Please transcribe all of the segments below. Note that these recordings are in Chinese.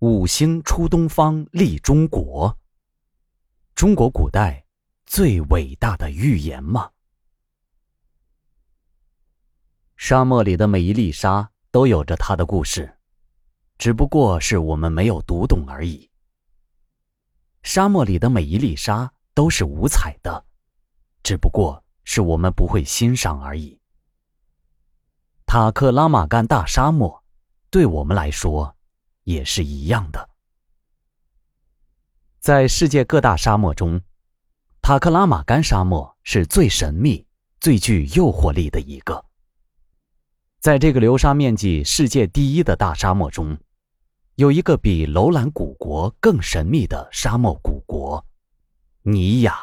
五星出东方，立中国。中国古代最伟大的预言吗？沙漠里的每一粒沙都有着它的故事，只不过是我们没有读懂而已。沙漠里的每一粒沙都是五彩的，只不过是我们不会欣赏而已。塔克拉玛干大沙漠，对我们来说也是一样的。在世界各大沙漠中，塔克拉玛干沙漠是最神秘、最具诱惑力的一个。在这个流沙面积世界第一的大沙漠中，有一个比楼兰古国更神秘的沙漠古国——尼雅。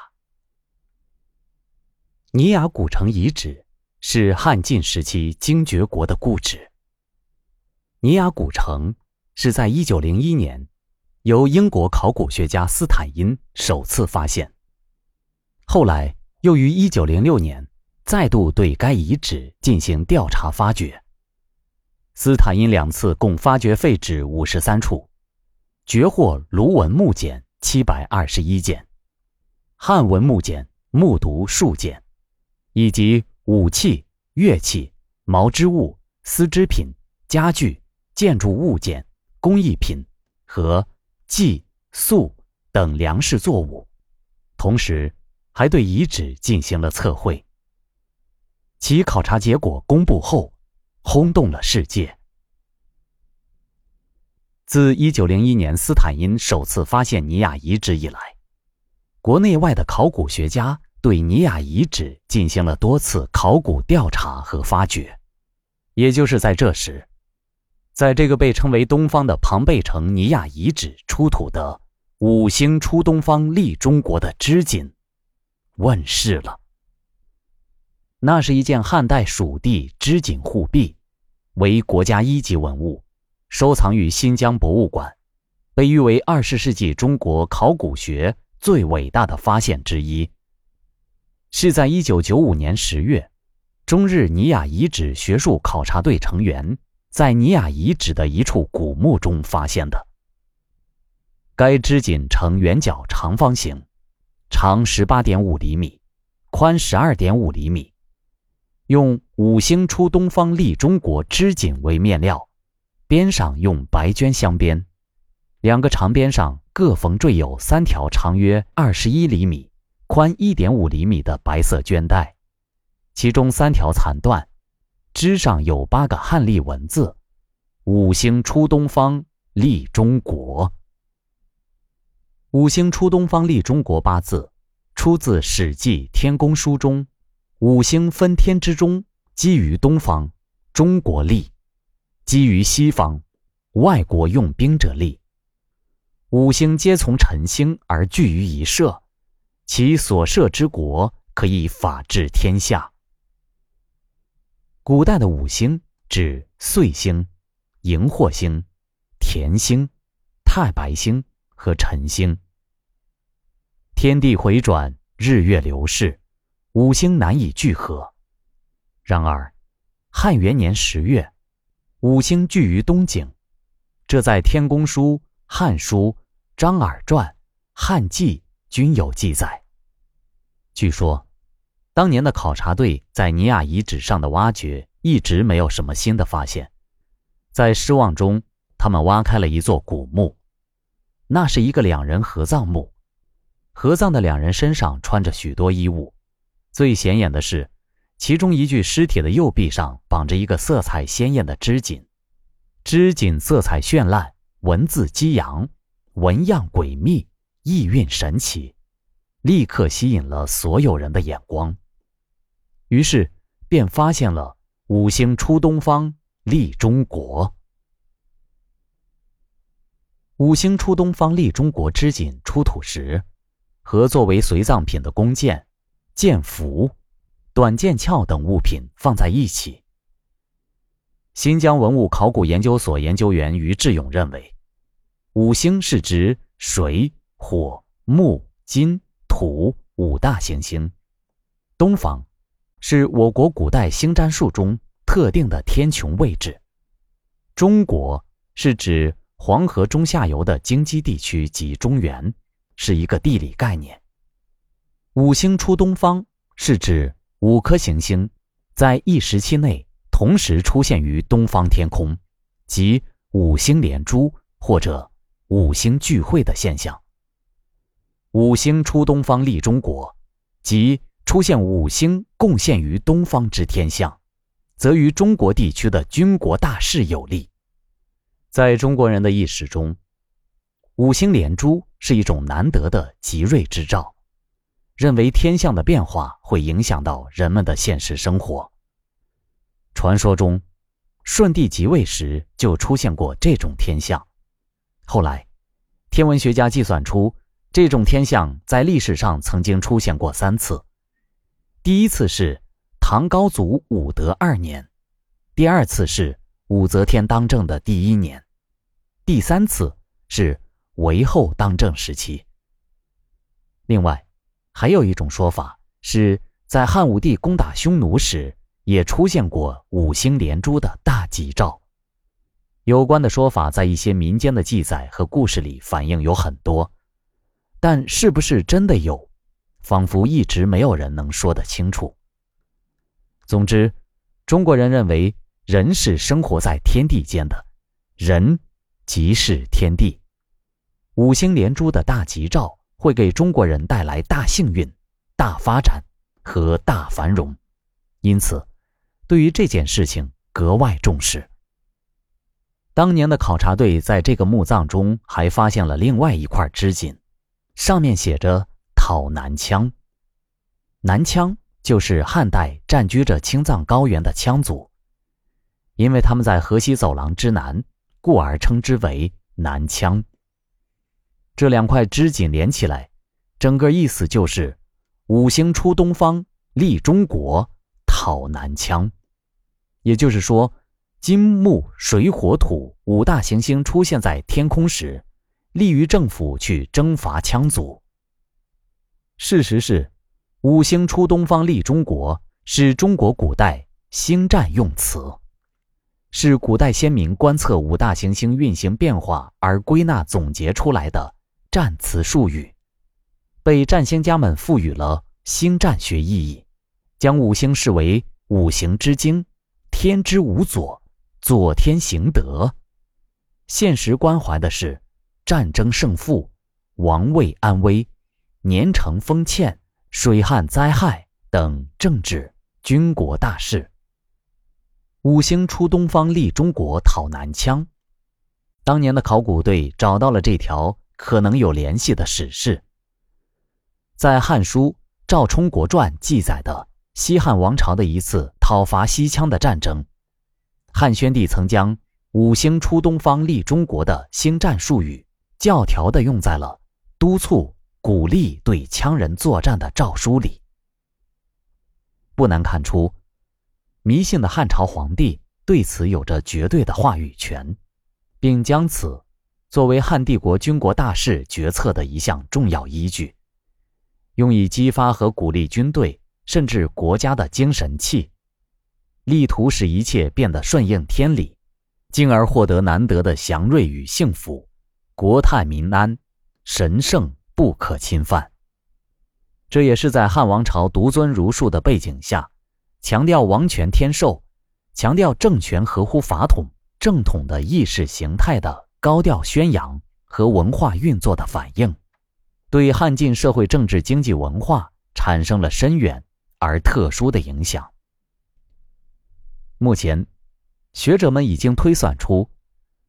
尼雅古城遗址。是汉晋时期精绝国的故址。尼雅古城是在一九零一年由英国考古学家斯坦因首次发现，后来又于一九零六年再度对该遗址进行调查发掘。斯坦因两次共发掘废址五十三处，绝获卢文木简七百二十一件，汉文木简、木牍数件，以及。武器、乐器、毛织物、丝织品、家具、建筑物件、工艺品和稷、粟等粮食作物，同时还对遗址进行了测绘。其考察结果公布后，轰动了世界。自一九零一年斯坦因首次发现尼亚遗址以来，国内外的考古学家。对尼亚遗址进行了多次考古调查和发掘，也就是在这时，在这个被称为东方的庞贝城尼亚遗址出土的“五星出东方，立中国”的织锦问世了。那是一件汉代蜀地织锦护臂，为国家一级文物，收藏于新疆博物馆，被誉为二十世纪中国考古学最伟大的发现之一。是在一九九五年十月，中日尼亚遗址学术考察队成员在尼雅遗址的一处古墓中发现的。该织锦呈圆角长方形，长十八点五厘米，宽十二点五厘米，用“五星出东方，立中国”织锦为面料，边上用白绢镶边，两个长边上各缝缀有三条长约二十一厘米。宽一点五厘米的白色绢带，其中三条残断，枝上有八个汉隶文字：“五星出东方，立中国。”“五星出东方，立中国”八字出自《史记·天工书》中：“五星分天之中，基于东方，中国立；基于西方，外国用兵者立。五星皆从辰星而聚于一社。”其所设之国，可以法治天下。古代的五星指岁星、荧惑星、田星、太白星和辰星。天地回转，日月流逝，五星难以聚合。然而，汉元年十月，五星聚于东景，这在《天工书》《汉书》《张耳传》《汉纪》。均有记载。据说，当年的考察队在尼亚遗址上的挖掘一直没有什么新的发现，在失望中，他们挖开了一座古墓，那是一个两人合葬墓，合葬的两人身上穿着许多衣物，最显眼的是，其中一具尸体的右臂上绑着一个色彩鲜艳的织锦，织锦色彩绚烂，文字激扬，纹样诡秘。意蕴神奇，立刻吸引了所有人的眼光。于是，便发现了“五星出东方，立中国”。五星出东方，立中国织锦出土时，和作为随葬品的弓箭、箭符、短剑鞘等物品放在一起。新疆文物考古研究所研究员于志勇认为，五星是指水。火、木、金、土五大行星，东方是我国古代星占术中特定的天穹位置。中国是指黄河中下游的京畿地区及中原，是一个地理概念。五星出东方是指五颗行星在一时期内同时出现于东方天空，即五星连珠或者五星聚会的现象。五星出东方利中国，即出现五星贡献于东方之天象，则于中国地区的军国大事有利。在中国人的意识中，五星连珠是一种难得的吉瑞之兆。认为天象的变化会影响到人们的现实生活。传说中，舜帝即位时就出现过这种天象。后来，天文学家计算出，这种天象在历史上曾经出现过三次。第一次是唐高祖武德二年，第二次是武则天当政的第一年，第三次是韦后当政时期。另外，还有一种说法是在汉武帝攻打匈奴时，也出现过五星连珠的大吉兆。有关的说法在一些民间的记载和故事里反映有很多，但是不是真的有，仿佛一直没有人能说得清楚。总之，中国人认为人是生活在天地间的，人即是天地。五星连珠的大吉兆。会给中国人带来大幸运、大发展和大繁荣，因此，对于这件事情格外重视。当年的考察队在这个墓葬中还发现了另外一块织锦，上面写着“讨南羌”。南羌就是汉代占据着青藏高原的羌族，因为他们在河西走廊之南，故而称之为南羌。这两块织锦连起来，整个意思就是五星出东方，立中国，讨南羌。也就是说，金木水火土五大行星出现在天空时，利于政府去征伐羌族。事实是，五星出东方，立中国是中国古代星占用词，是古代先民观测五大行星运行变化而归纳总结出来的。占词术语，被占星家们赋予了星占学意义，将五星视为五行之精，天之无左，左天行德。现实关怀的是战争胜负、王位安危、年成丰欠、水旱灾害等政治军国大事。五星出东方，立中国，讨南羌。当年的考古队找到了这条。可能有联系的史事，在《汉书·赵充国传》记载的西汉王朝的一次讨伐西羌的战争，汉宣帝曾将“五星出东方，立中国”的星战术语教条的用在了督促、鼓励对羌人作战的诏书里。不难看出，迷信的汉朝皇帝对此有着绝对的话语权，并将此。作为汉帝国军国大事决策的一项重要依据，用以激发和鼓励军队甚至国家的精神气，力图使一切变得顺应天理，进而获得难得的祥瑞与幸福，国泰民安，神圣不可侵犯。这也是在汉王朝独尊儒术的背景下，强调王权天授，强调政权合乎法统正统的意识形态的。高调宣扬和文化运作的反应，对汉晋社会、政治、经济、文化产生了深远而特殊的影响。目前，学者们已经推算出，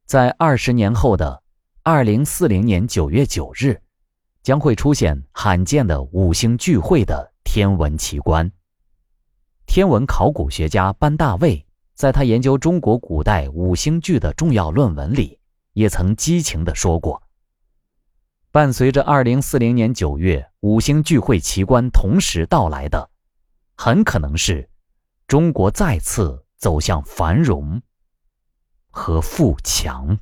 在二十年后的二零四零年九月九日，将会出现罕见的五星聚会的天文奇观。天文考古学家班大卫在他研究中国古代五星聚的重要论文里。也曾激情地说过，伴随着二零四零年九月五星聚会奇观同时到来的，很可能是中国再次走向繁荣和富强。